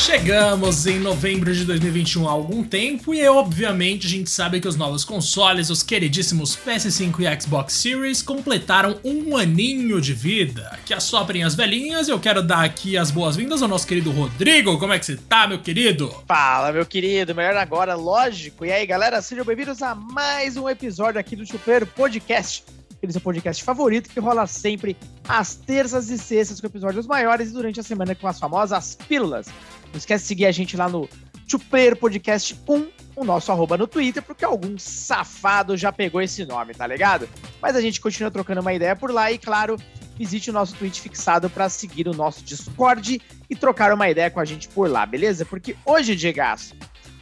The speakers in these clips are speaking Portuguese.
Chegamos em novembro de 2021 há algum tempo e obviamente a gente sabe que os novos consoles, os queridíssimos PS5 e Xbox Series, completaram um aninho de vida. Que assoprem as velhinhas, eu quero dar aqui as boas-vindas ao nosso querido Rodrigo. Como é que você tá, meu querido? Fala, meu querido, melhor agora, lógico. E aí, galera, sejam bem-vindos a mais um episódio aqui do Super Podcast aquele seu podcast favorito que rola sempre às terças e sextas com episódios maiores e durante a semana com as famosas pílulas. Não esquece de seguir a gente lá no Chuper Podcast 1, o nosso arroba no Twitter, porque algum safado já pegou esse nome, tá ligado? Mas a gente continua trocando uma ideia por lá e, claro, visite o nosso tweet fixado para seguir o nosso Discord e trocar uma ideia com a gente por lá, beleza? Porque hoje, Diego,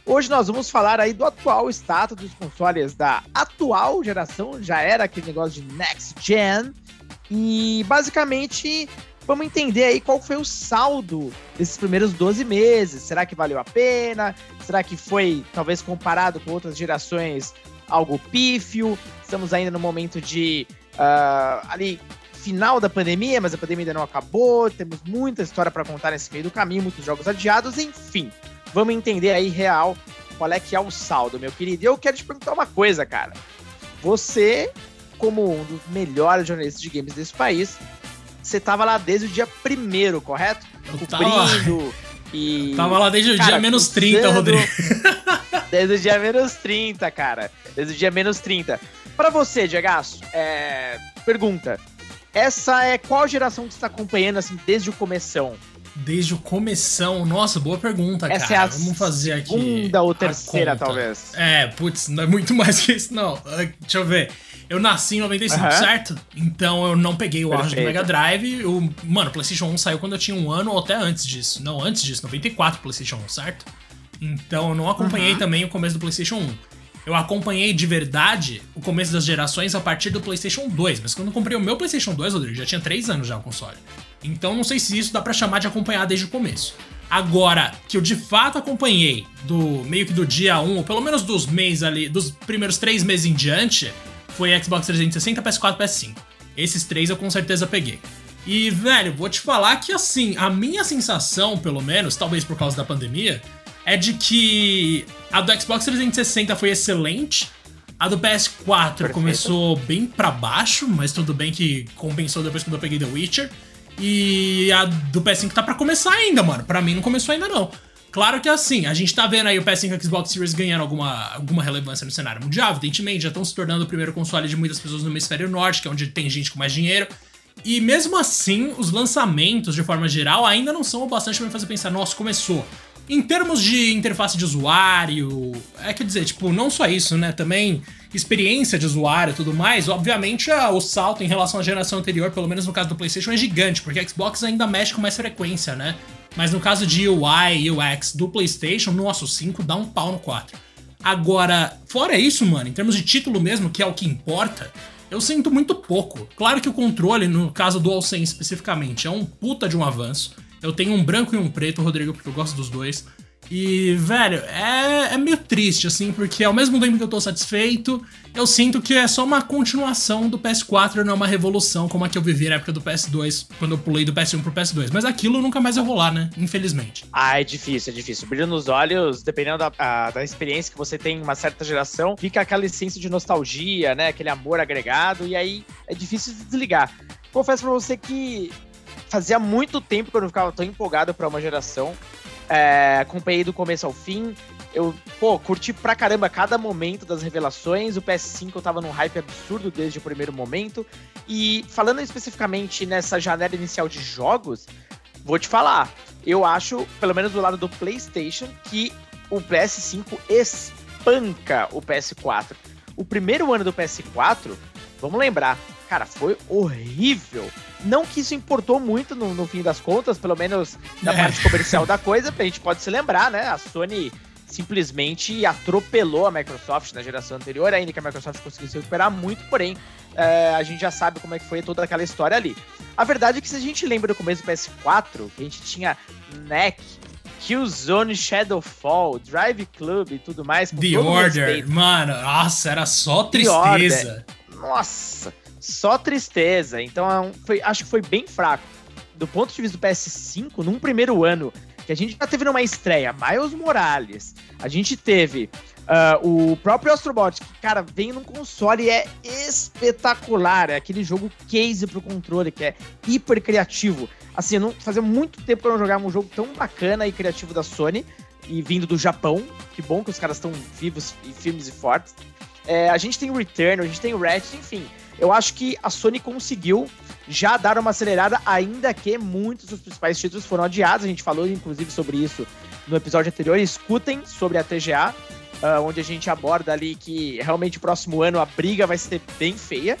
hoje nós vamos falar aí do atual status dos consoles da atual geração, já era aquele negócio de next gen, e basicamente Vamos entender aí qual foi o saldo desses primeiros 12 meses. Será que valeu a pena? Será que foi, talvez, comparado com outras gerações, algo pífio? Estamos ainda no momento de uh, ali final da pandemia, mas a pandemia ainda não acabou. Temos muita história para contar nesse meio do caminho, muitos jogos adiados, enfim. Vamos entender aí real qual é que é o saldo, meu querido. E eu quero te perguntar uma coisa, cara. Você, como um dos melhores jornalistas de games desse país, você tava lá desde o dia primeiro, correto? Eu Cobrindo e. Tava lá desde o cara, dia menos 30, Rodrigo. desde o dia menos 30, cara. Desde o dia menos 30. Pra você, Diego, é... pergunta. Essa é qual geração que você tá acompanhando, assim, desde o começão? Desde o começão? Nossa, boa pergunta, Essa cara. É a Vamos fazer aqui. Segunda ou terceira, talvez. É, putz, não é muito mais que isso, não. Uh, deixa eu ver. Eu nasci em 95, uhum. certo? Então eu não peguei o auge do Mega Drive. O, mano, o PlayStation 1 saiu quando eu tinha um ano ou até antes disso. Não, antes disso, 94 PlayStation 1, certo? Então eu não acompanhei uhum. também o começo do PlayStation 1. Eu acompanhei de verdade o começo das gerações a partir do PlayStation 2. Mas quando eu comprei o meu PlayStation 2, Rodrigo, já tinha 3 anos já o console. Então não sei se isso dá para chamar de acompanhar desde o começo. Agora, que eu de fato acompanhei do meio que do dia 1, ou pelo menos dos meses ali, dos primeiros 3 meses em diante, foi Xbox 360, PS4, PS5. Esses três eu com certeza peguei. E, velho, vou te falar que assim, a minha sensação, pelo menos, talvez por causa da pandemia, é de que a do Xbox 360 foi excelente. A do PS4 Perfeito. começou bem para baixo, mas tudo bem que compensou depois quando eu peguei The Witcher. E a do PS5 tá para começar ainda, mano. Para mim não começou ainda não. Claro que é assim, a gente tá vendo aí o PS5 e Xbox Series ganhando alguma, alguma relevância no cenário mundial, evidentemente, já estão se tornando o primeiro console de muitas pessoas no hemisfério norte, que é onde tem gente com mais dinheiro. E mesmo assim, os lançamentos, de forma geral, ainda não são o bastante pra me fazer pensar, nossa, começou. Em termos de interface de usuário, é quer dizer, tipo, não só isso, né? Também experiência de usuário e tudo mais, obviamente o salto em relação à geração anterior, pelo menos no caso do PlayStation, é gigante, porque a Xbox ainda mexe com mais frequência, né? Mas no caso de UI e UX do PlayStation, nossa, o 5 dá um pau no 4. Agora, fora isso, mano, em termos de título mesmo, que é o que importa, eu sinto muito pouco. Claro que o controle, no caso do DualSense especificamente, é um puta de um avanço. Eu tenho um branco e um preto, Rodrigo, porque eu gosto dos dois. E, velho, é, é meio triste, assim, porque ao mesmo tempo que eu tô satisfeito, eu sinto que é só uma continuação do PS4, não é uma revolução como a que eu vivi na época do PS2, quando eu pulei do PS1 pro PS2. Mas aquilo nunca mais vai rolar, né? Infelizmente. Ah, é difícil, é difícil. Brilho nos olhos, dependendo da, a, da experiência que você tem em uma certa geração, fica aquela essência de nostalgia, né? Aquele amor agregado, e aí é difícil de desligar. Confesso pra você que fazia muito tempo que eu não ficava tão empolgado para uma geração. É, acompanhei do começo ao fim. Eu, pô, curti pra caramba cada momento das revelações. O PS5 eu tava num hype absurdo desde o primeiro momento. E falando especificamente nessa janela inicial de jogos, vou te falar. Eu acho, pelo menos do lado do PlayStation, que o PS5 espanca o PS4. O primeiro ano do PS4, vamos lembrar, cara, foi horrível. Não que isso importou muito no, no fim das contas, pelo menos na é. parte comercial da coisa, a gente pode se lembrar, né? A Sony simplesmente atropelou a Microsoft na geração anterior, ainda que a Microsoft conseguiu se recuperar muito, porém, é, a gente já sabe como é que foi toda aquela história ali. A verdade é que se a gente lembra do começo do PS4, que a gente tinha NEC, Killzone Shadowfall, Drive Club e tudo mais. The Order, respeito. mano, nossa, era só tristeza. Nossa, só tristeza. Então, é foi, acho que foi bem fraco. Do ponto de vista do PS5, num primeiro ano, que a gente já teve numa estreia Miles Morales, a gente teve uh, o próprio Astrobot, que, cara, vem num console e é espetacular. É aquele jogo case pro controle, que é hiper criativo. Assim, não, fazia muito tempo que eu não jogava um jogo tão bacana e criativo da Sony, e vindo do Japão. Que bom que os caras estão vivos e firmes e fortes. É, a gente tem o Return, a gente tem o Ratchet, enfim. Eu acho que a Sony conseguiu já dar uma acelerada, ainda que muitos dos principais títulos foram adiados. A gente falou, inclusive, sobre isso no episódio anterior. Escutem sobre a TGA, uh, ah, onde a gente aborda ali que realmente o próximo ano a briga vai ser bem feia.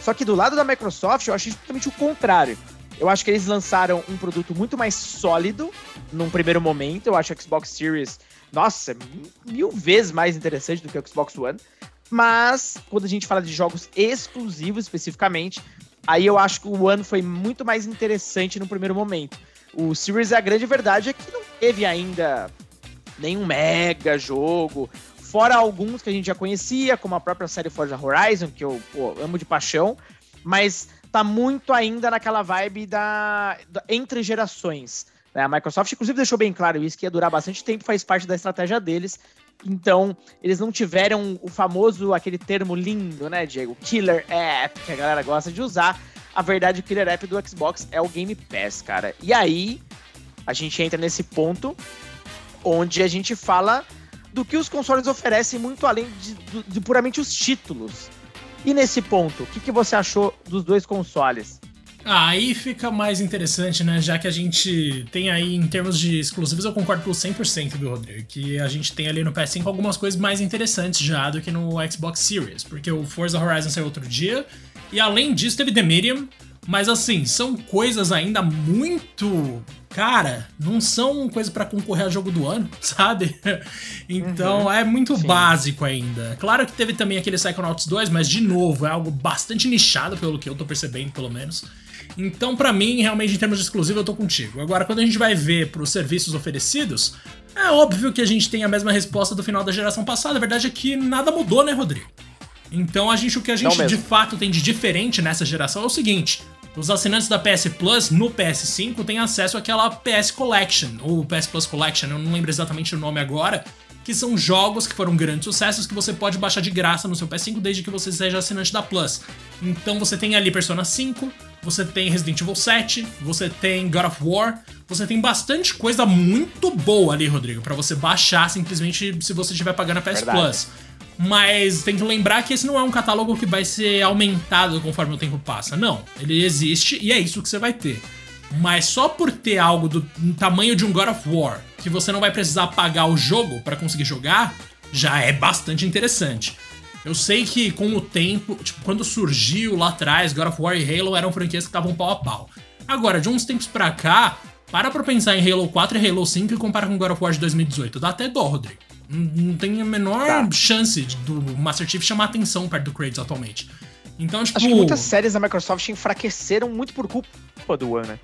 Só que do lado da Microsoft, eu acho justamente o contrário. Eu acho que eles lançaram um produto muito mais sólido num primeiro momento. Eu acho o Xbox Series, nossa, mil vezes mais interessante do que o Xbox One. Mas, quando a gente fala de jogos exclusivos especificamente, aí eu acho que o One foi muito mais interessante no primeiro momento. O Series, a grande verdade é que não teve ainda nenhum mega jogo, fora alguns que a gente já conhecia, como a própria série Forza Horizon, que eu pô, amo de paixão, mas tá muito ainda naquela vibe da, da entre gerações. Né? A Microsoft, inclusive, deixou bem claro isso, que ia durar bastante tempo, faz parte da estratégia deles. Então, eles não tiveram o famoso, aquele termo lindo, né, Diego? Killer App, que a galera gosta de usar. A verdade, o Killer App do Xbox é o Game Pass, cara. E aí, a gente entra nesse ponto onde a gente fala do que os consoles oferecem muito além de, de, de puramente os títulos. E nesse ponto, o que, que você achou dos dois consoles? Ah, aí fica mais interessante, né? Já que a gente tem aí, em termos de exclusivos, eu concordo por 100% do Rodrigo, que a gente tem ali no PS5 algumas coisas mais interessantes já do que no Xbox Series, porque o Forza Horizon saiu outro dia, e além disso teve The Medium, mas assim, são coisas ainda muito. Cara, não são coisas para concorrer a jogo do ano, sabe? então uhum, é muito sim. básico ainda. Claro que teve também aquele Psychonauts 2, mas de novo, é algo bastante nichado, pelo que eu tô percebendo, pelo menos. Então, para mim, realmente, em termos de exclusivo, eu tô contigo. Agora, quando a gente vai ver pros serviços oferecidos, é óbvio que a gente tem a mesma resposta do final da geração passada. A verdade é que nada mudou, né, Rodrigo? Então, a gente, o que a gente de fato tem de diferente nessa geração é o seguinte: os assinantes da PS Plus no PS5 têm acesso àquela PS Collection, ou PS Plus Collection, eu não lembro exatamente o nome agora, que são jogos que foram grandes sucessos que você pode baixar de graça no seu PS5 desde que você seja assinante da Plus. Então você tem ali Persona 5, você tem Resident Evil 7, você tem God of War, você tem bastante coisa muito boa ali, Rodrigo, para você baixar simplesmente se você estiver pagando a PS Verdade. Plus. Mas tem que lembrar que esse não é um catálogo que vai ser aumentado conforme o tempo passa. Não, ele existe e é isso que você vai ter. Mas só por ter algo do tamanho de um God of War, que você não vai precisar pagar o jogo para conseguir jogar, já é bastante interessante. Eu sei que com o tempo, tipo, quando surgiu lá atrás, God of War e Halo eram franquias que estavam pau a pau. Agora, de uns tempos pra cá, para pra pensar em Halo 4 e Halo 5 e compara com God of War de 2018. Dá até dó, Rodrigo. Não tem a menor tá. chance do Master Chief chamar atenção perto do Kratos atualmente. Então, tipo. Acho que muitas séries da Microsoft enfraqueceram muito por culpa do One, né?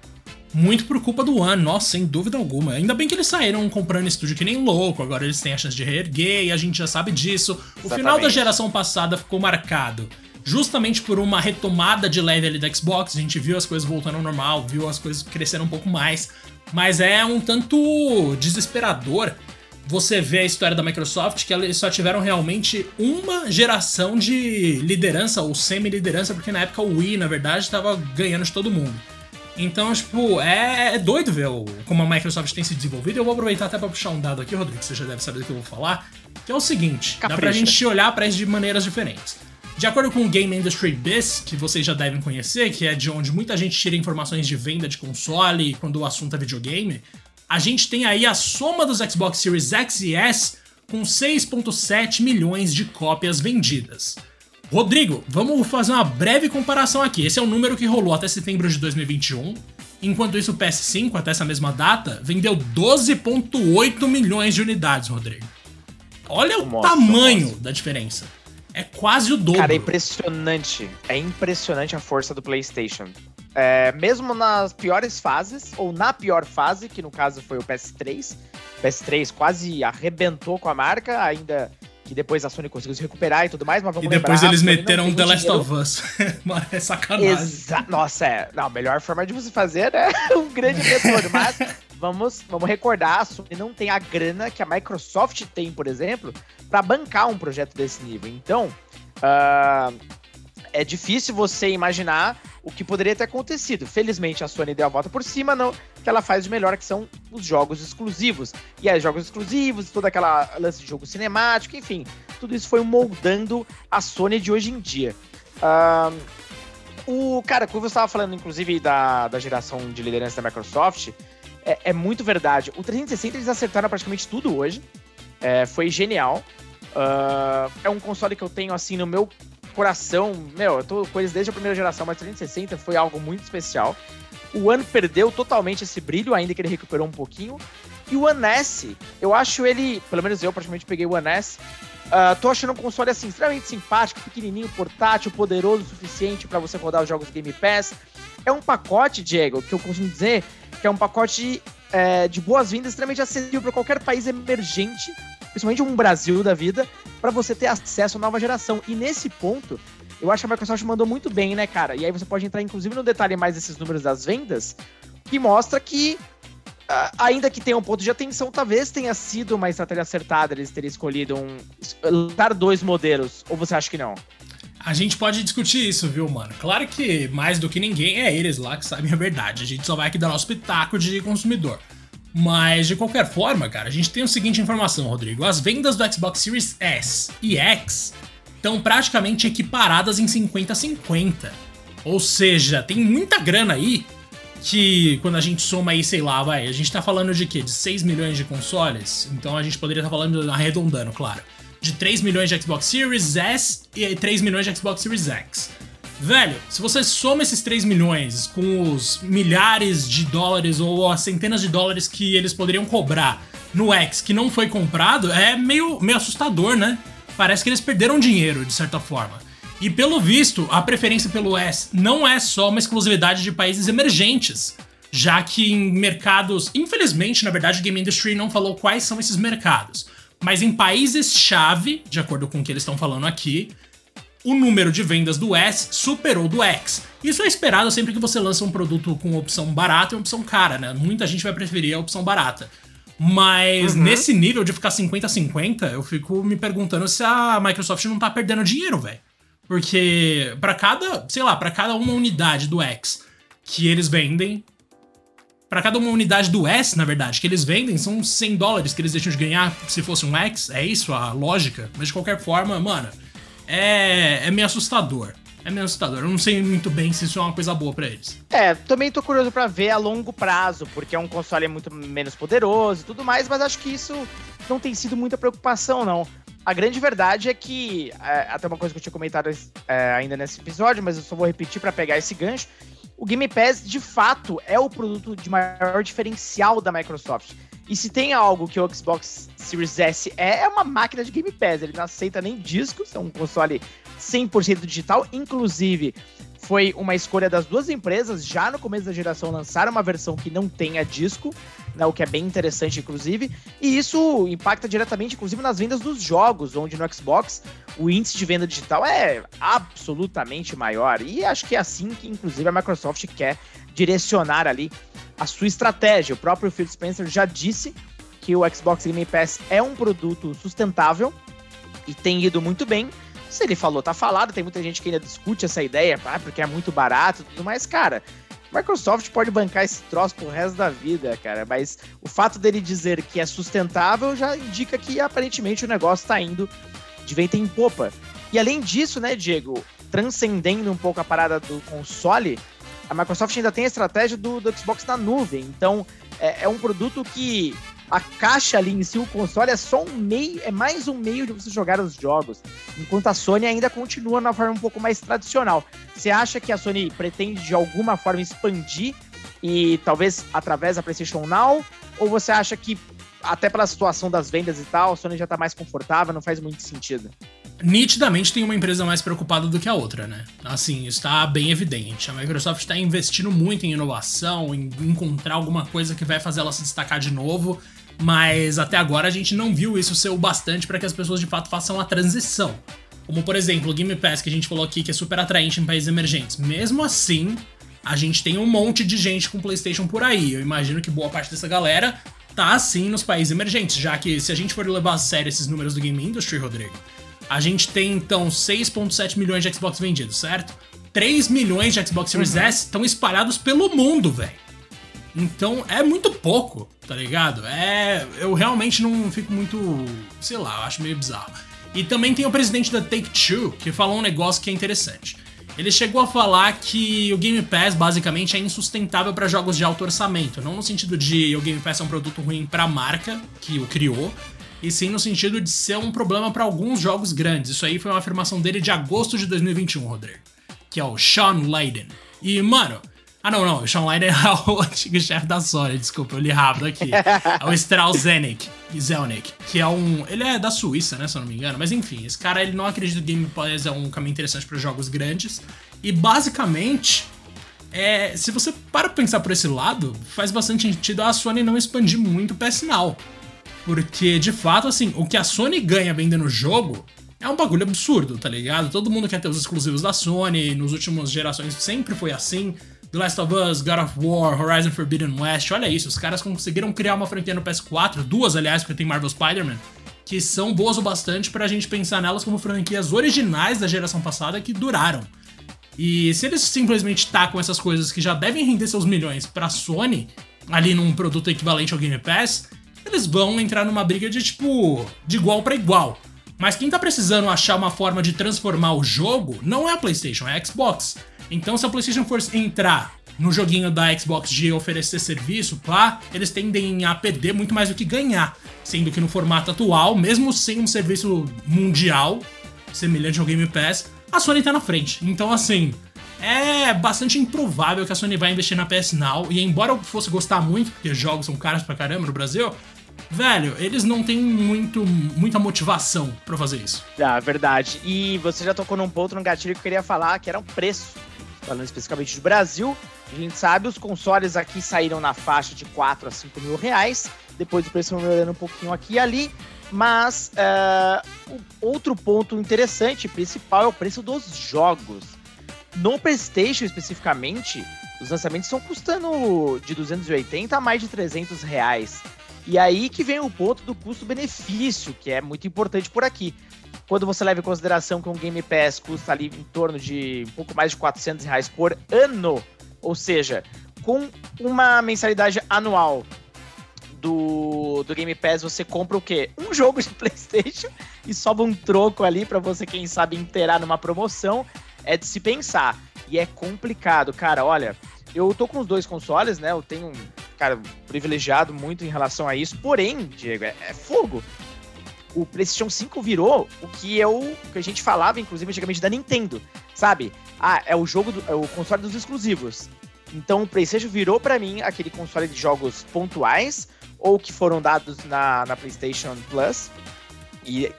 Muito por culpa do One, nossa, sem dúvida alguma. Ainda bem que eles saíram comprando estúdio que nem louco, agora eles têm a chance de reerguer e a gente já sabe disso. Exatamente. O final da geração passada ficou marcado justamente por uma retomada de leve ali da Xbox. A gente viu as coisas voltando ao normal, viu as coisas crescendo um pouco mais. Mas é um tanto desesperador você vê a história da Microsoft, que eles só tiveram realmente uma geração de liderança, ou semi-liderança, porque na época o Wii, na verdade, estava ganhando de todo mundo. Então, tipo, é, é doido ver o, como a Microsoft tem se desenvolvido. Eu vou aproveitar até para puxar um dado aqui, Rodrigo, que você já deve saber do que eu vou falar, que é o seguinte: Capricha. dá pra gente olhar para isso de maneiras diferentes. De acordo com o Game Industry Biz, que vocês já devem conhecer, que é de onde muita gente tira informações de venda de console quando o assunto é videogame, a gente tem aí a soma dos Xbox Series X e S com 6.7 milhões de cópias vendidas. Rodrigo, vamos fazer uma breve comparação aqui. Esse é o número que rolou até setembro de 2021. Enquanto isso, o PS5, até essa mesma data, vendeu 12,8 milhões de unidades, Rodrigo. Olha o nossa, tamanho nossa. da diferença. É quase o dobro. Cara, é impressionante. É impressionante a força do PlayStation. É, mesmo nas piores fases, ou na pior fase, que no caso foi o PS3, o PS3 quase arrebentou com a marca, ainda que depois a Sony conseguiu se recuperar e tudo mais, mas vamos E depois lembrar, eles meteram The Last dinheiro. of Us. é sacanagem. Exa Nossa, é. Não, a melhor forma de você fazer é um grande retorno, mas vamos, vamos recordar, a Sony não tem a grana que a Microsoft tem, por exemplo, para bancar um projeto desse nível. Então, uh, é difícil você imaginar o que poderia ter acontecido. Felizmente, a Sony deu a volta por cima, não, que ela faz de melhor, que são os jogos exclusivos. E aí, jogos exclusivos, toda aquela lance de jogo cinemático, enfim, tudo isso foi moldando a Sony de hoje em dia. O cara, como você estava falando, inclusive, da, da geração de liderança da Microsoft, é, é muito verdade. O 360 eles acertaram praticamente tudo hoje. É, foi genial. Uh, é um console que eu tenho assim no meu coração. Meu, eu tô com eles desde a primeira geração, mas 360 foi algo muito especial. O One perdeu totalmente esse brilho, ainda que ele recuperou um pouquinho. E o One S, eu acho ele, pelo menos eu praticamente peguei o One S. Uh, tô achando um console assim extremamente simpático, pequenininho, portátil, poderoso o suficiente para você rodar os jogos Game Pass. É um pacote, Diego, que eu costumo dizer que é um pacote é, de boas-vindas extremamente acessível para qualquer país emergente, principalmente um Brasil da vida, para você ter acesso à nova geração. E nesse ponto, eu acho que a Microsoft mandou muito bem, né, cara? E aí você pode entrar, inclusive, no detalhe mais desses números das vendas, que mostra que, ainda que tenha um ponto de atenção, talvez tenha sido uma estratégia acertada eles terem escolhido um. lançar dois modelos. Ou você acha que não? A gente pode discutir isso, viu, mano? Claro que mais do que ninguém é eles lá que sabem a verdade. A gente só vai aqui dar nosso pitaco de consumidor. Mas de qualquer forma, cara, a gente tem a seguinte informação, Rodrigo. As vendas do Xbox Series S e X estão praticamente equiparadas em 50-50. Ou seja, tem muita grana aí que quando a gente soma aí, sei lá, vai, a gente tá falando de quê? De 6 milhões de consoles? Então a gente poderia estar tá falando arredondando, claro de 3 milhões de Xbox Series S e 3 milhões de Xbox Series X. Velho, se você soma esses 3 milhões com os milhares de dólares ou as centenas de dólares que eles poderiam cobrar no X que não foi comprado, é meio, meio assustador, né? Parece que eles perderam dinheiro, de certa forma. E pelo visto, a preferência pelo S não é só uma exclusividade de países emergentes, já que em mercados, infelizmente, na verdade, o Game Industry não falou quais são esses mercados. Mas em países-chave, de acordo com o que eles estão falando aqui, o número de vendas do S superou do X. Isso é esperado sempre que você lança um produto com opção barata e opção cara, né? Muita gente vai preferir a opção barata. Mas uhum. nesse nível de ficar 50-50, eu fico me perguntando se a Microsoft não tá perdendo dinheiro, velho. Porque para cada, sei lá, para cada uma unidade do X que eles vendem, para cada uma unidade do S, na verdade, que eles vendem, são 100 dólares que eles deixam de ganhar se fosse um X. É isso a lógica. Mas de qualquer forma, mano, é, é meio assustador. É meio assustador. Eu não sei muito bem se isso é uma coisa boa para eles. É, também tô curioso para ver a longo prazo, porque é um console muito menos poderoso e tudo mais, mas acho que isso não tem sido muita preocupação, não. A grande verdade é que, é, até uma coisa que eu tinha comentado é, ainda nesse episódio, mas eu só vou repetir para pegar esse gancho, o Game Pass, de fato, é o produto de maior diferencial da Microsoft. E se tem algo que o Xbox Series S é, é uma máquina de Game Pass. Ele não aceita nem discos, é um console 100% digital. Inclusive, foi uma escolha das duas empresas, já no começo da geração, lançar uma versão que não tenha disco, né, o que é bem interessante, inclusive. E isso impacta diretamente, inclusive, nas vendas dos jogos, onde no Xbox o índice de venda digital é absolutamente maior. E acho que é assim que, inclusive, a Microsoft quer direcionar ali a sua estratégia. O próprio Phil Spencer já disse que o Xbox Game Pass é um produto sustentável e tem ido muito bem. Se ele falou, tá falado, tem muita gente que ainda discute essa ideia, ah, porque é muito barato e tudo mais, cara. Microsoft pode bancar esse troço pro resto da vida, cara, mas o fato dele dizer que é sustentável já indica que aparentemente o negócio tá indo de vento em popa. E além disso, né, Diego, transcendendo um pouco a parada do console, a Microsoft ainda tem a estratégia do, do Xbox na nuvem. Então, é, é um produto que a caixa ali em si, o console é só um meio, é mais um meio de você jogar os jogos, enquanto a Sony ainda continua na forma um pouco mais tradicional. Você acha que a Sony pretende de alguma forma expandir e talvez através da PlayStation Now? Ou você acha que até pela situação das vendas e tal, a Sony já tá mais confortável, não faz muito sentido? Nitidamente tem uma empresa mais preocupada do que a outra, né? Assim, está bem evidente. A Microsoft está investindo muito em inovação, em encontrar alguma coisa que vai fazer ela se destacar de novo mas até agora a gente não viu isso ser o bastante para que as pessoas de fato façam a transição. Como por exemplo, o Game Pass que a gente falou aqui que é super atraente em países emergentes. Mesmo assim, a gente tem um monte de gente com PlayStation por aí. Eu imagino que boa parte dessa galera tá assim nos países emergentes, já que se a gente for levar a sério esses números do Game Industry, Rodrigo, a gente tem então 6.7 milhões de Xbox vendidos, certo? 3 milhões de Xbox Series uhum. S estão espalhados pelo mundo, velho. Então é muito pouco, tá ligado? É, eu realmente não fico muito, sei lá, eu acho meio bizarro. E também tem o presidente da Take-Two que falou um negócio que é interessante. Ele chegou a falar que o Game Pass basicamente é insustentável para jogos de alto orçamento, não no sentido de o Game Pass é um produto ruim para a marca que o criou, e sim no sentido de ser um problema para alguns jogos grandes. Isso aí foi uma afirmação dele de agosto de 2021, Rodrigo, que é o Sean Layden. E mano, ah, não, não. O Sean Layden é o antigo chefe da Sony, desculpa, eu li rápido aqui. É o Strauss Zelnick, Zelnick, que é um. Ele é da Suíça, né, se eu não me engano. Mas enfim, esse cara ele não acredita que o Game Pass é um caminho interessante para jogos grandes. E basicamente, é, se você para pensar por esse lado, faz bastante sentido a Sony não expandir muito o PS Now. Porque, de fato, assim, o que a Sony ganha vendendo o jogo é um bagulho absurdo, tá ligado? Todo mundo quer ter os exclusivos da Sony, nos últimos gerações sempre foi assim. The Last of Us, God of War, Horizon Forbidden West, olha isso, os caras conseguiram criar uma franquia no PS4, duas aliás, porque tem Marvel Spider-Man, que são boas o bastante pra gente pensar nelas como franquias originais da geração passada que duraram. E se eles simplesmente tacam essas coisas que já devem render seus milhões pra Sony, ali num produto equivalente ao Game Pass, eles vão entrar numa briga de tipo, de igual para igual. Mas quem tá precisando achar uma forma de transformar o jogo não é a PlayStation, é a Xbox. Então, se a PlayStation for entrar no joguinho da Xbox de oferecer serviço, pá, eles tendem a perder muito mais do que ganhar. Sendo que no formato atual, mesmo sem um serviço mundial, semelhante ao Game Pass, a Sony tá na frente. Então, assim, é bastante improvável que a Sony vai investir na PS Now. E embora eu fosse gostar muito, porque jogos são caros pra caramba no Brasil, velho, eles não têm muito, muita motivação para fazer isso. Ah, verdade. E você já tocou num ponto, num gatilho que eu queria falar, que era o preço falando especificamente do Brasil, a gente sabe, os consoles aqui saíram na faixa de 4 a 5 mil reais, depois o preço foi melhorando um pouquinho aqui e ali, mas uh, outro ponto interessante, principal, é o preço dos jogos. No PlayStation, especificamente, os lançamentos estão custando de 280 a mais de 300 reais. E aí que vem o ponto do custo-benefício, que é muito importante por aqui quando você leva em consideração que um Game Pass custa ali em torno de um pouco mais de 400 reais por ano, ou seja, com uma mensalidade anual do, do Game Pass, você compra o quê? Um jogo de PlayStation e sobra um troco ali para você, quem sabe, inteirar numa promoção. É de se pensar. E é complicado, cara. Olha, eu tô com os dois consoles, né? Eu tenho, cara, privilegiado muito em relação a isso. Porém, Diego, é, é fogo o PlayStation 5 virou o que eu que a gente falava, inclusive, antigamente da Nintendo, sabe? Ah, é o jogo, do, é o console dos exclusivos. Então o PlayStation virou para mim aquele console de jogos pontuais ou que foram dados na, na PlayStation Plus. E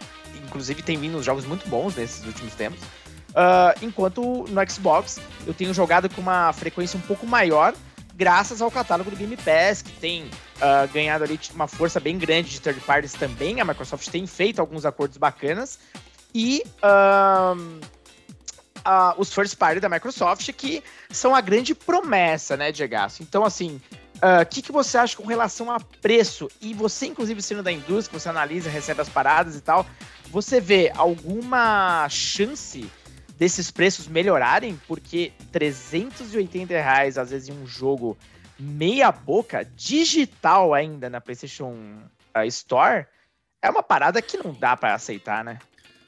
inclusive tem vindo jogos muito bons nesses últimos tempos. Uh, enquanto no Xbox eu tenho jogado com uma frequência um pouco maior graças ao catálogo do Game Pass, que tem uh, ganhado ali uma força bem grande de third parties também. A Microsoft tem feito alguns acordos bacanas. E uh, uh, os first party da Microsoft, que são a grande promessa, né, Diego? Então, assim, o que, que você acha com relação a preço? E você, inclusive, sendo da indústria, você analisa, recebe as paradas e tal, você vê alguma chance desses preços melhorarem, porque 380 reais, às vezes, em um jogo meia boca, digital ainda na PlayStation uh, Store, é uma parada que não dá para aceitar, né?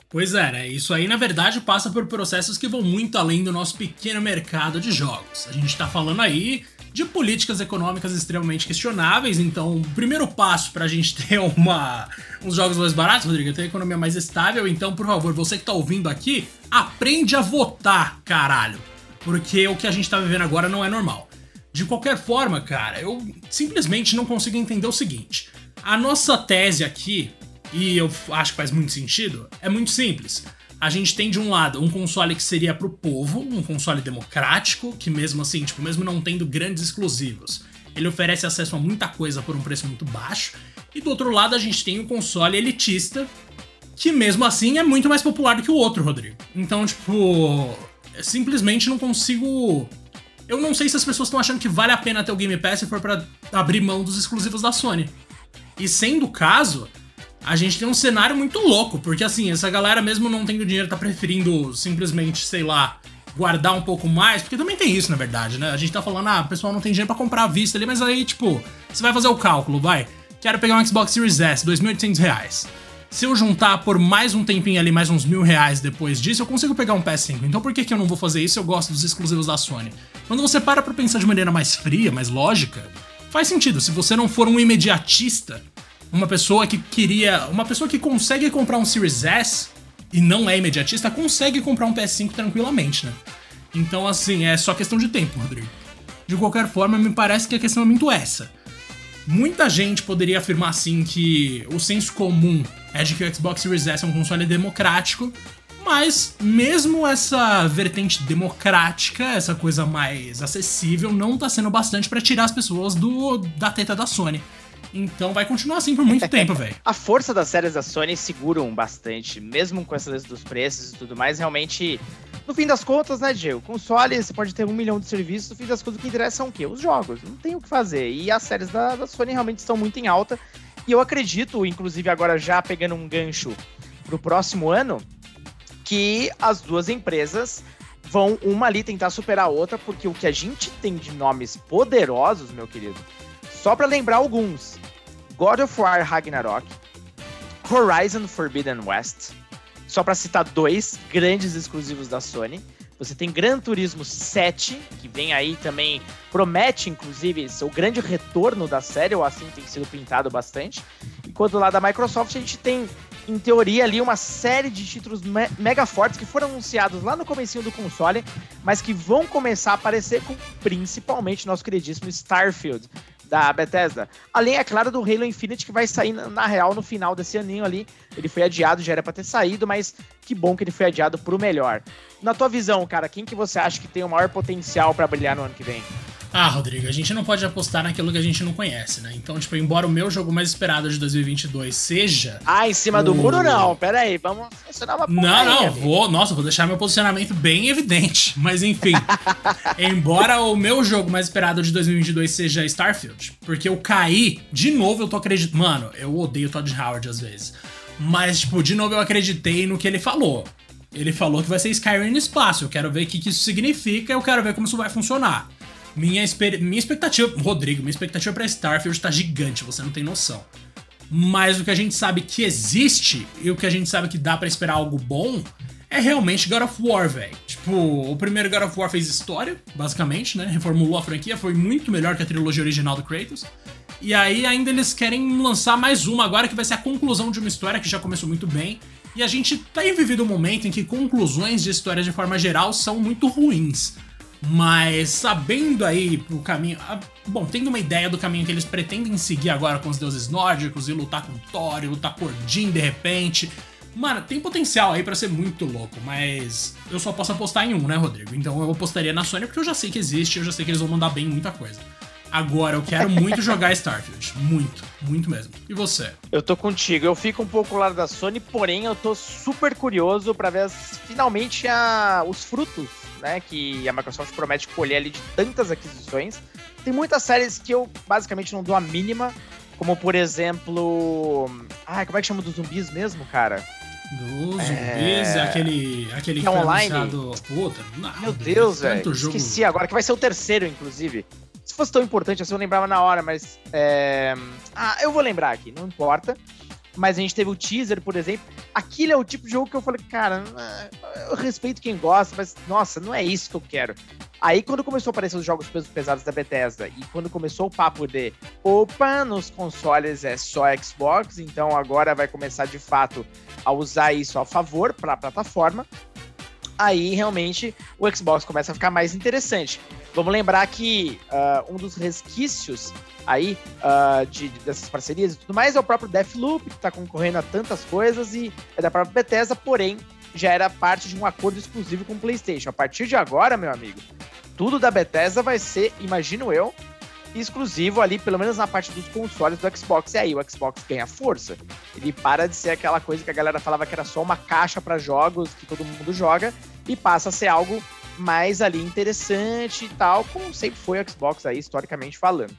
Pois é, né? Isso aí, na verdade, passa por processos que vão muito além do nosso pequeno mercado de jogos. A gente tá falando aí de políticas econômicas extremamente questionáveis. Então, o primeiro passo para a gente ter uma, uns jogos mais baratos, Rodrigo, é ter uma economia mais estável. Então, por favor, você que tá ouvindo aqui, aprende a votar, caralho. Porque o que a gente tá vivendo agora não é normal. De qualquer forma, cara, eu simplesmente não consigo entender o seguinte. A nossa tese aqui, e eu acho que faz muito sentido, é muito simples a gente tem de um lado um console que seria pro povo, um console democrático, que mesmo assim, tipo, mesmo não tendo grandes exclusivos, ele oferece acesso a muita coisa por um preço muito baixo. E do outro lado a gente tem um console elitista, que mesmo assim é muito mais popular do que o outro, Rodrigo. Então, tipo, simplesmente não consigo eu não sei se as pessoas estão achando que vale a pena ter o Game Pass se for para abrir mão dos exclusivos da Sony. E sendo o caso, a gente tem um cenário muito louco, porque assim, essa galera mesmo não tendo dinheiro tá preferindo simplesmente, sei lá, guardar um pouco mais, porque também tem isso, na verdade, né? A gente tá falando, ah, o pessoal não tem dinheiro para comprar a vista ali, mas aí, tipo, você vai fazer o cálculo, vai. Quero pegar um Xbox Series S, 2.800 reais. Se eu juntar por mais um tempinho ali, mais uns mil reais depois disso, eu consigo pegar um PS5. Então por que, que eu não vou fazer isso? Eu gosto dos exclusivos da Sony. Quando você para pra pensar de maneira mais fria, mais lógica, faz sentido. Se você não for um imediatista, uma pessoa que queria. Uma pessoa que consegue comprar um Series S e não é imediatista, consegue comprar um PS5 tranquilamente, né? Então, assim, é só questão de tempo, Rodrigo. De qualquer forma, me parece que a questão é muito essa. Muita gente poderia afirmar, assim, que o senso comum é de que o Xbox Series S é um console democrático, mas mesmo essa vertente democrática, essa coisa mais acessível, não tá sendo bastante para tirar as pessoas do da teta da Sony. Então vai continuar assim por muito tempo, velho. A força das séries da Sony seguram bastante, mesmo com essa lista dos preços e tudo mais, realmente. No fim das contas, né, Diego? Console, você pode ter um milhão de serviços, no fim das contas, o que interessa são o quê? Os jogos. Não tem o que fazer. E as séries da, da Sony realmente estão muito em alta. E eu acredito, inclusive agora já pegando um gancho para o próximo ano, que as duas empresas vão uma ali tentar superar a outra, porque o que a gente tem de nomes poderosos, meu querido, só para lembrar alguns: God of War Ragnarok, Horizon Forbidden West, só para citar dois grandes exclusivos da Sony. Você tem Gran Turismo 7, que vem aí também, promete inclusive o grande retorno da série, ou assim tem sido pintado bastante. Enquanto lá da Microsoft a gente tem, em teoria, ali uma série de títulos me mega fortes que foram anunciados lá no comecinho do console, mas que vão começar a aparecer com principalmente nosso queridíssimo Starfield, da Bethesda. Além, é claro, do Halo Infinite, que vai sair, na real, no final desse aninho ali. Ele foi adiado, já era pra ter saído, mas que bom que ele foi adiado pro melhor. Na tua visão, cara, quem que você acha que tem o maior potencial para brilhar no ano que vem? Ah, Rodrigo, a gente não pode apostar naquilo que a gente não conhece, né? Então, tipo, embora o meu jogo mais esperado de 2022 seja. Ah, em cima o... do muro não, pera aí, vamos funcionar uma Não, aí, não, amigo. vou. Nossa, vou deixar meu posicionamento bem evidente. Mas enfim. embora o meu jogo mais esperado de 2022 seja Starfield, porque eu caí, de novo eu tô acreditando. Mano, eu odeio Todd Howard às vezes. Mas, tipo, de novo eu acreditei no que ele falou. Ele falou que vai ser Skyrim no espaço. Eu quero ver o que, que isso significa, eu quero ver como isso vai funcionar. Minha, minha expectativa, Rodrigo, minha expectativa para Starfield tá gigante, você não tem noção. Mas o que a gente sabe que existe e o que a gente sabe que dá para esperar algo bom é realmente God of War, velho. Tipo, o primeiro God of War fez história, basicamente, né? Reformulou a franquia, foi muito melhor que a trilogia original do Kratos. E aí ainda eles querem lançar mais uma agora que vai ser a conclusão de uma história que já começou muito bem. E a gente tem vivido um momento em que conclusões de histórias de forma geral são muito ruins. Mas sabendo aí o caminho. Bom, tendo uma ideia do caminho que eles pretendem seguir agora com os deuses nórdicos e lutar com Thor e lutar por Odin de repente. Mano, tem potencial aí para ser muito louco, mas eu só posso apostar em um, né, Rodrigo? Então eu apostaria na Sony porque eu já sei que existe, eu já sei que eles vão mandar bem muita coisa. Agora, eu quero muito jogar Starfield. Muito, muito mesmo. E você? Eu tô contigo. Eu fico um pouco ao lado da Sony, porém eu tô super curioso para ver as, finalmente a, os frutos, né, que a Microsoft promete colher ali de tantas aquisições. Tem muitas séries que eu basicamente não dou a mínima, como por exemplo, ah, como é que chama dos zumbis mesmo, cara? Dos zumbis, é... aquele, aquele que é online. Puta, não, Meu Deus, velho. Esqueci agora, que vai ser o terceiro, inclusive se fosse tão importante assim, eu lembrava na hora, mas. É... Ah, eu vou lembrar aqui, não importa. Mas a gente teve o teaser, por exemplo. Aquilo é o tipo de jogo que eu falei, cara, eu respeito quem gosta, mas nossa, não é isso que eu quero. Aí quando começou a aparecer os jogos pesados da Bethesda e quando começou o papo de opa, nos consoles é só Xbox, então agora vai começar de fato a usar isso a favor para a plataforma, aí realmente o Xbox começa a ficar mais interessante. Vamos lembrar que uh, um dos resquícios aí uh, de, dessas parcerias e tudo mais é o próprio Deathloop, que está concorrendo a tantas coisas e é da própria Bethesda, porém já era parte de um acordo exclusivo com o PlayStation. A partir de agora, meu amigo, tudo da Bethesda vai ser, imagino eu, exclusivo ali, pelo menos na parte dos consoles do Xbox. E aí o Xbox ganha força. Ele para de ser aquela coisa que a galera falava que era só uma caixa para jogos que todo mundo joga e passa a ser algo mais ali interessante e tal, como sempre foi o Xbox aí, historicamente falando.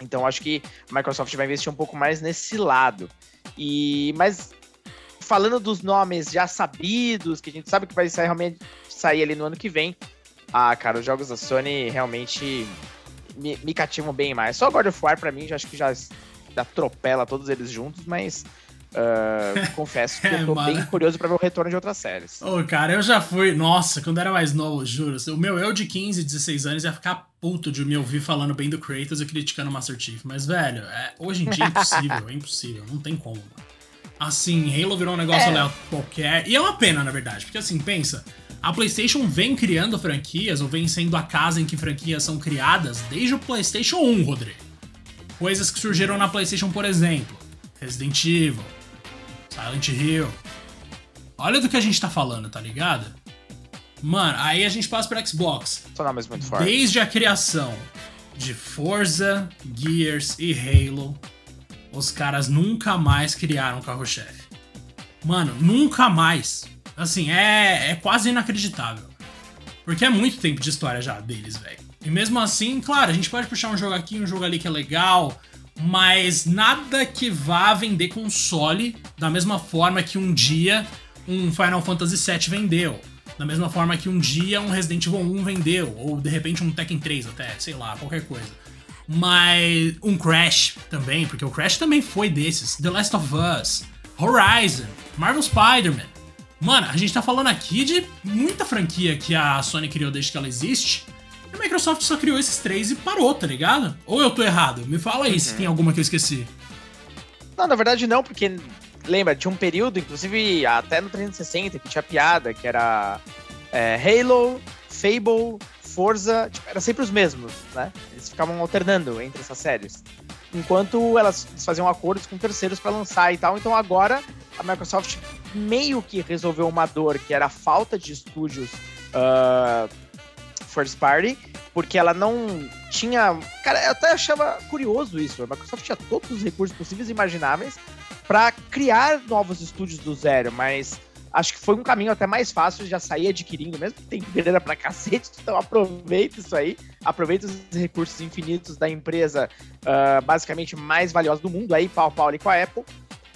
Então acho que a Microsoft vai investir um pouco mais nesse lado. E mas falando dos nomes já sabidos, que a gente sabe que vai sair realmente sair ali no ano que vem. Ah, cara, os jogos da Sony realmente me, me cativam bem mais. Só God of War pra mim, já acho que já atropela todos eles juntos, mas Uh, confesso que é, eu tô mano. bem curioso pra ver o retorno de outras séries. Ô, oh, cara, eu já fui. Nossa, quando era mais novo, juro. O meu eu de 15, 16 anos ia ficar puto de me ouvir falando bem do Kratos e criticando o Master Chief. Mas, velho, é, hoje em dia é impossível, é impossível. Não tem como, mano. Assim, Halo virou um negócio é. qualquer. E é uma pena, na verdade, porque assim, pensa. A PlayStation vem criando franquias, ou vem sendo a casa em que franquias são criadas desde o PlayStation 1, Rodrigo. Coisas que surgiram na PlayStation, por exemplo: Resident Evil, Silent Hill. Olha do que a gente tá falando, tá ligado? Mano, aí a gente passa pro Xbox. Só nomes muito fortes. Desde a criação de Forza, Gears e Halo, os caras nunca mais criaram carro-chefe. Mano, nunca mais. Assim, é, é quase inacreditável. Porque é muito tempo de história já deles, velho. E mesmo assim, claro, a gente pode puxar um jogo aqui, um jogo ali que é legal, mas nada que vá vender console da mesma forma que um dia um Final Fantasy VII vendeu. Da mesma forma que um dia um Resident Evil 1 vendeu, ou de repente um Tekken 3 até, sei lá, qualquer coisa. Mas um Crash também, porque o Crash também foi desses. The Last of Us, Horizon, Marvel Spider-Man. Mano, a gente tá falando aqui de muita franquia que a Sony criou desde que ela existe. A Microsoft só criou esses três e parou, tá ligado? Ou eu tô errado? Me fala aí uhum. se tem alguma que eu esqueci. Não, na verdade não, porque lembra, tinha um período, inclusive até no 360, que tinha piada, que era é, Halo, Fable, Forza, tipo, era sempre os mesmos, né? Eles ficavam alternando entre essas séries. Enquanto elas faziam acordos com terceiros para lançar e tal. Então agora a Microsoft meio que resolveu uma dor que era a falta de estúdios uh, first party, porque ela não tinha. Cara, eu até achava curioso isso. A Microsoft tinha todos os recursos possíveis e imagináveis para criar novos estúdios do zero, mas acho que foi um caminho até mais fácil de já sair adquirindo, mesmo que tem grana pra cacete, então aproveita isso aí, aproveita os recursos infinitos da empresa uh, basicamente mais valiosa do mundo, aí pau pau ali com a Apple.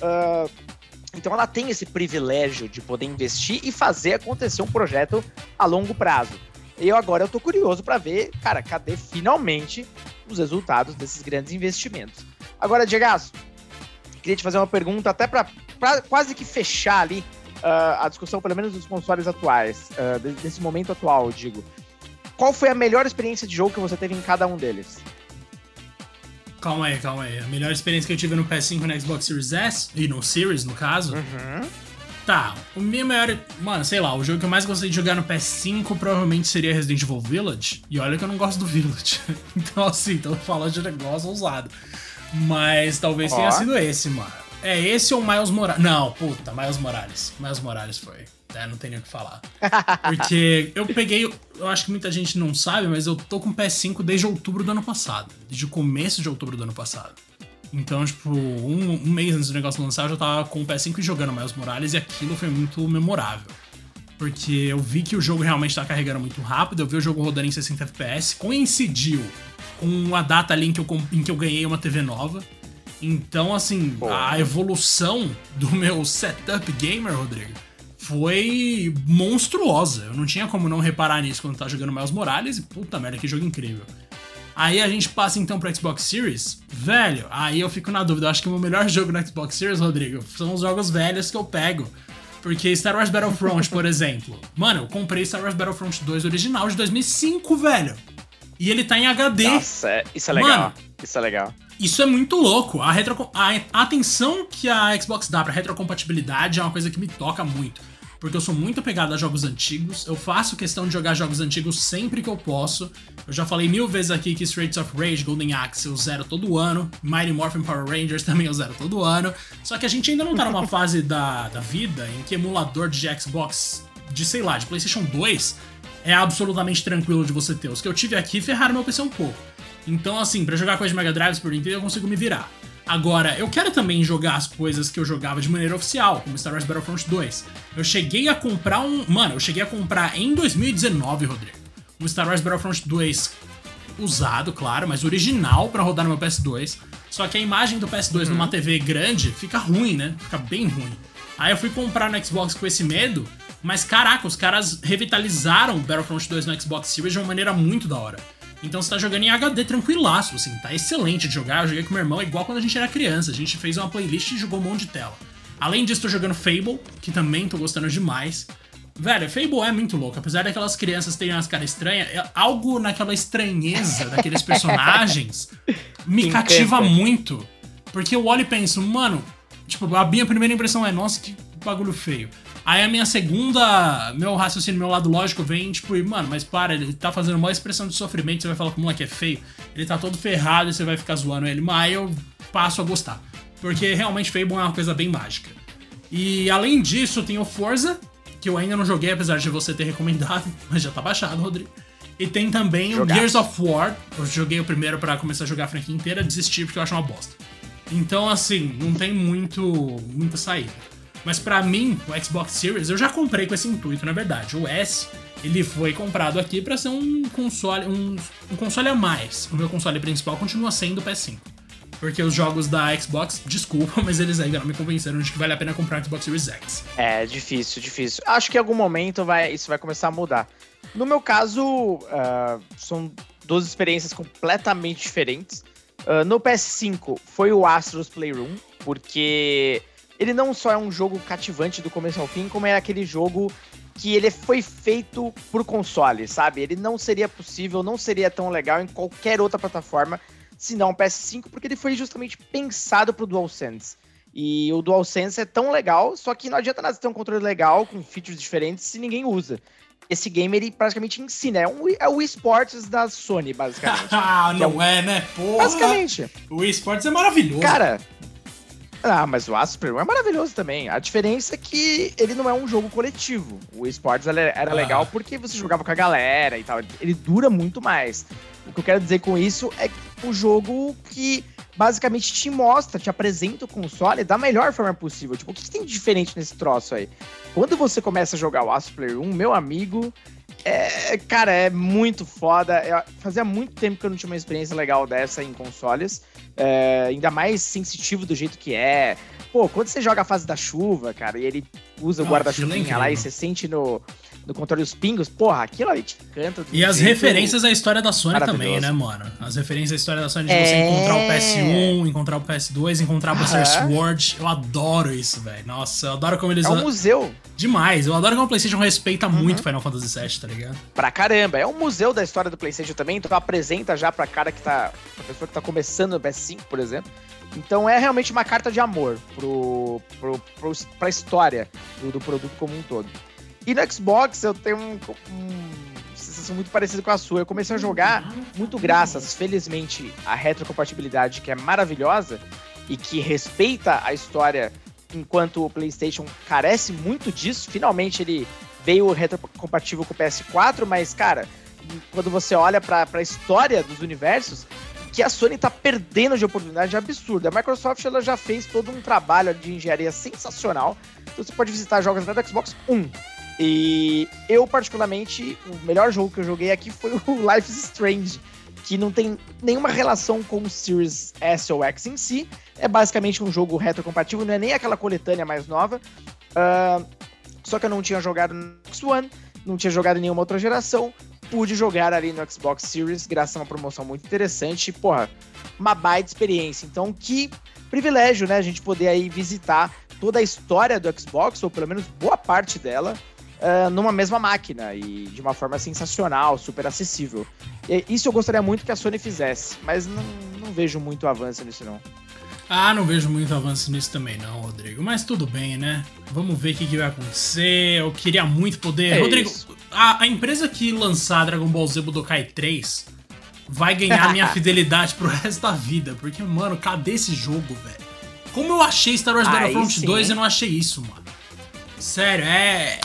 Uh, então ela tem esse privilégio de poder investir e fazer acontecer um projeto a longo prazo. Eu agora eu tô curioso para ver, cara, cadê finalmente os resultados desses grandes investimentos. Agora, Diego, queria te fazer uma pergunta até para quase que fechar ali uh, a discussão, pelo menos dos consoles atuais, uh, desse momento atual, digo. Qual foi a melhor experiência de jogo que você teve em cada um deles? Calma aí, calma aí. A melhor experiência que eu tive no PS5 e no Xbox Series S, e no Series, no caso. Uhum. Tá, o meu maior. Mano, sei lá, o jogo que eu mais gostei de jogar no PS5 provavelmente seria Resident Evil Village. E olha que eu não gosto do Village. então, assim, tô falando de negócio ousado. Mas talvez oh. tenha sido esse, mano. É esse ou Miles Morales? Não, puta, Miles Morales. Miles Morales foi. É, não tem nem o que falar. Porque eu peguei. Eu acho que muita gente não sabe, mas eu tô com o PS5 desde outubro do ano passado. Desde o começo de outubro do ano passado. Então, tipo, um, um mês antes do negócio lançar, eu já tava com o PS5 jogando Miles Morales e aquilo foi muito memorável. Porque eu vi que o jogo realmente tá carregando muito rápido, eu vi o jogo rodando em 60 FPS, coincidiu com a data ali em que eu, em que eu ganhei uma TV nova. Então, assim, a evolução do meu setup gamer, Rodrigo, foi monstruosa. Eu não tinha como não reparar nisso quando tava jogando Miles Morales e puta merda, que jogo incrível. Aí a gente passa então pro Xbox Series. Velho, aí eu fico na dúvida. Eu acho que o meu melhor jogo no Xbox Series, Rodrigo, são os jogos velhos que eu pego. Porque Star Wars Battlefront, por exemplo. Mano, eu comprei Star Wars Battlefront 2 original de 2005, velho. E ele tá em HD. Nossa, é, isso é legal. Mano, isso é legal. Isso é muito louco. A, retro, a atenção que a Xbox dá pra retrocompatibilidade é uma coisa que me toca muito. Porque eu sou muito apegado a jogos antigos. Eu faço questão de jogar jogos antigos sempre que eu posso. Eu já falei mil vezes aqui que Streets of Rage, Golden Axe eu zero todo ano. Mighty Morphin Power Rangers também eu zero todo ano. Só que a gente ainda não tá numa fase da, da vida em que emulador de Xbox, de sei lá, de PlayStation 2 é absolutamente tranquilo de você ter. Os que eu tive aqui ferraram meu PC um pouco. Então, assim, para jogar coisa de Mega Drive por inteiro eu consigo me virar. Agora, eu quero também jogar as coisas que eu jogava de maneira oficial, como Star Wars Battlefront 2. Eu cheguei a comprar um. Mano, eu cheguei a comprar em 2019, Rodrigo. Um Star Wars Battlefront 2 usado, claro, mas original para rodar no meu PS2. Só que a imagem do PS2 uhum. numa TV grande fica ruim, né? Fica bem ruim. Aí eu fui comprar no Xbox com esse medo, mas caraca, os caras revitalizaram Battlefront 2 no Xbox Series de uma maneira muito da hora. Então você tá jogando em HD tranquilaço, assim, tá excelente de jogar. Eu joguei com meu irmão igual quando a gente era criança. A gente fez uma playlist e jogou um monte de tela. Além disso, tô jogando Fable, que também tô gostando demais. Velho, Fable é muito louco. Apesar daquelas crianças terem umas caras estranhas, é algo naquela estranheza daqueles personagens me cativa muito. Porque eu olho e penso, mano, tipo, a minha primeira impressão é, nossa, que bagulho feio. Aí a minha segunda, meu raciocínio, meu lado lógico vem, tipo, mano, mas para, ele tá fazendo uma expressão de sofrimento, você vai falar que o moleque é feio, ele tá todo ferrado e você vai ficar zoando ele, mas aí eu passo a gostar. Porque realmente Fable é uma coisa bem mágica. E além disso, tem o Forza, que eu ainda não joguei, apesar de você ter recomendado, mas já tá baixado, Rodrigo. E tem também Jogar. o Gears of War. Eu joguei o primeiro para começar a jogar a franquia inteira, desisti porque eu acho uma bosta. Então, assim, não tem muito muita saída. Mas para mim, o Xbox Series, eu já comprei com esse intuito, na verdade. O S, ele foi comprado aqui para ser um console, um, um console a mais. O meu console principal continua sendo o PS5. Porque os jogos da Xbox, desculpa, mas eles ainda não me convenceram de que vale a pena comprar o Xbox Series X. É, difícil, difícil. Acho que em algum momento vai, isso vai começar a mudar. No meu caso, uh, são duas experiências completamente diferentes. Uh, no PS5 foi o Astros Playroom, porque ele não só é um jogo cativante do começo ao fim, como é aquele jogo que ele foi feito por console, sabe? Ele não seria possível, não seria tão legal em qualquer outra plataforma, senão o PS5, porque ele foi justamente pensado pro DualSense. E o DualSense é tão legal, só que não adianta nada ter um controle legal, com features diferentes, se ninguém usa. Esse game, ele praticamente ensina. É, um, é o esportes da Sony, basicamente. ah, não é, é, né? Porra. Basicamente. O esportes é maravilhoso. Cara, ah, mas o Asper é maravilhoso também. A diferença é que ele não é um jogo coletivo. O esportes era legal porque você jogava com a galera e tal. Ele dura muito mais. O que eu quero dizer com isso é o jogo que basicamente te mostra, te apresenta o console da melhor forma possível. Tipo, o que, que tem de diferente nesse troço aí? Quando você começa a jogar o Asper 1, meu amigo, é, cara, é muito foda. É, fazia muito tempo que eu não tinha uma experiência legal dessa em consoles. É, ainda mais sensitivo do jeito que é. Pô, quando você joga a fase da chuva, cara, e ele usa o guarda-chuvinha lá e você sente no, no controle os pingos, porra, aquilo ali te canta. E as referências à história da Sony também, né, mano? As referências à história da Sony de é... você encontrar o PS1, encontrar o PS2, encontrar o Buster Sword. Eu adoro isso, velho. Nossa, eu adoro como eles. É um museu. Demais. Eu adoro como o PlayStation respeita uhum. muito Final Fantasy VII, tá ligado? Pra caramba. É um museu da história do PlayStation também, então apresenta já pra cara que tá. pra pessoa que tá começando no PS5, por exemplo. Então é realmente uma carta de amor pro, pro, pro, pra história do, do produto como um todo. E no Xbox eu tenho um, um sensação muito parecida com a sua. Eu comecei a jogar muito graças, felizmente, à retrocompatibilidade que é maravilhosa e que respeita a história enquanto o PlayStation carece muito disso. Finalmente ele veio retrocompatível com o PS4, mas cara, quando você olha para a história dos universos, que a Sony tá perdendo de oportunidade absurda. A Microsoft ela já fez todo um trabalho de engenharia sensacional. Então você pode visitar jogos do Xbox 1 e eu, particularmente, o melhor jogo que eu joguei aqui foi o Life is Strange, que não tem nenhuma relação com o Series S ou X em si. É basicamente um jogo retrocompatível, não é nem aquela coletânea mais nova. Uh, só que eu não tinha jogado no Xbox One, não tinha jogado em nenhuma outra geração. Pude jogar ali no Xbox Series, graças a uma promoção muito interessante. Porra, uma baita experiência. Então, que privilégio, né? A gente poder aí visitar toda a história do Xbox, ou pelo menos boa parte dela, uh, numa mesma máquina e de uma forma sensacional, super acessível. E isso eu gostaria muito que a Sony fizesse, mas não, não vejo muito avanço nisso não. Ah, não vejo muito avanço nisso também não, Rodrigo. Mas tudo bem, né? Vamos ver o que, que vai acontecer. Eu queria muito poder... É Rodrigo, a, a, empresa que lançar Dragon Ball Z Budokai 3 vai ganhar minha fidelidade pro resto da vida. Porque, mano, cadê esse jogo, velho? Como eu achei Star Wars Battlefront 2 e não achei isso, mano. Sério, é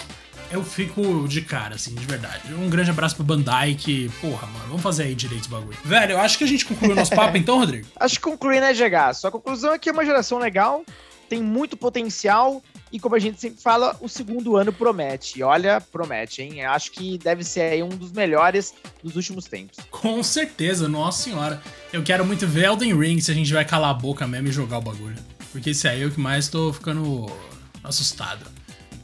Eu fico de cara, assim, de verdade. Um grande abraço pro Bandai que, porra, mano, vamos fazer aí direito o bagulho. Velho, eu acho que a gente concluiu nosso papo então, Rodrigo? Acho que concluir, né, GH? Sua conclusão é que é uma geração legal, tem muito potencial e como a gente sempre fala, o segundo ano promete. E olha, promete, hein? Acho que deve ser aí um dos melhores dos últimos tempos. Com certeza, nossa senhora. Eu quero muito ver Elden Ring se a gente vai calar a boca mesmo e jogar o bagulho. Porque esse aí é o que mais tô ficando assustado.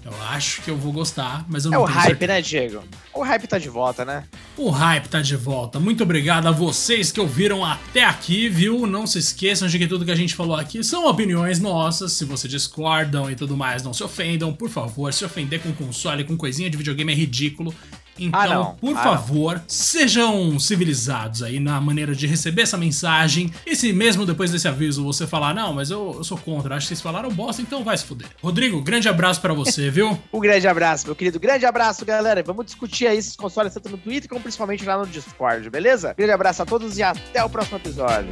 Eu acho que eu vou gostar, mas eu não É é o hype, certeza. né, Diego? O hype tá de volta, né? O hype tá de volta. Muito obrigado a vocês que ouviram até aqui, viu? Não se esqueçam de que tudo que a gente falou aqui são opiniões nossas. Se vocês discordam e tudo mais, não se ofendam. Por favor, se ofender com console, com coisinha de videogame é ridículo. Então, ah, por ah, favor, não. sejam civilizados aí na maneira de receber essa mensagem. E se mesmo depois desse aviso você falar, não, mas eu, eu sou contra, acho que vocês falaram bosta, então vai se fuder. Rodrigo, grande abraço para você, viu? um grande abraço, meu querido. Grande abraço, galera. Vamos discutir aí esses consoles tanto no Twitter como principalmente lá no Discord, beleza? Grande abraço a todos e até o próximo episódio.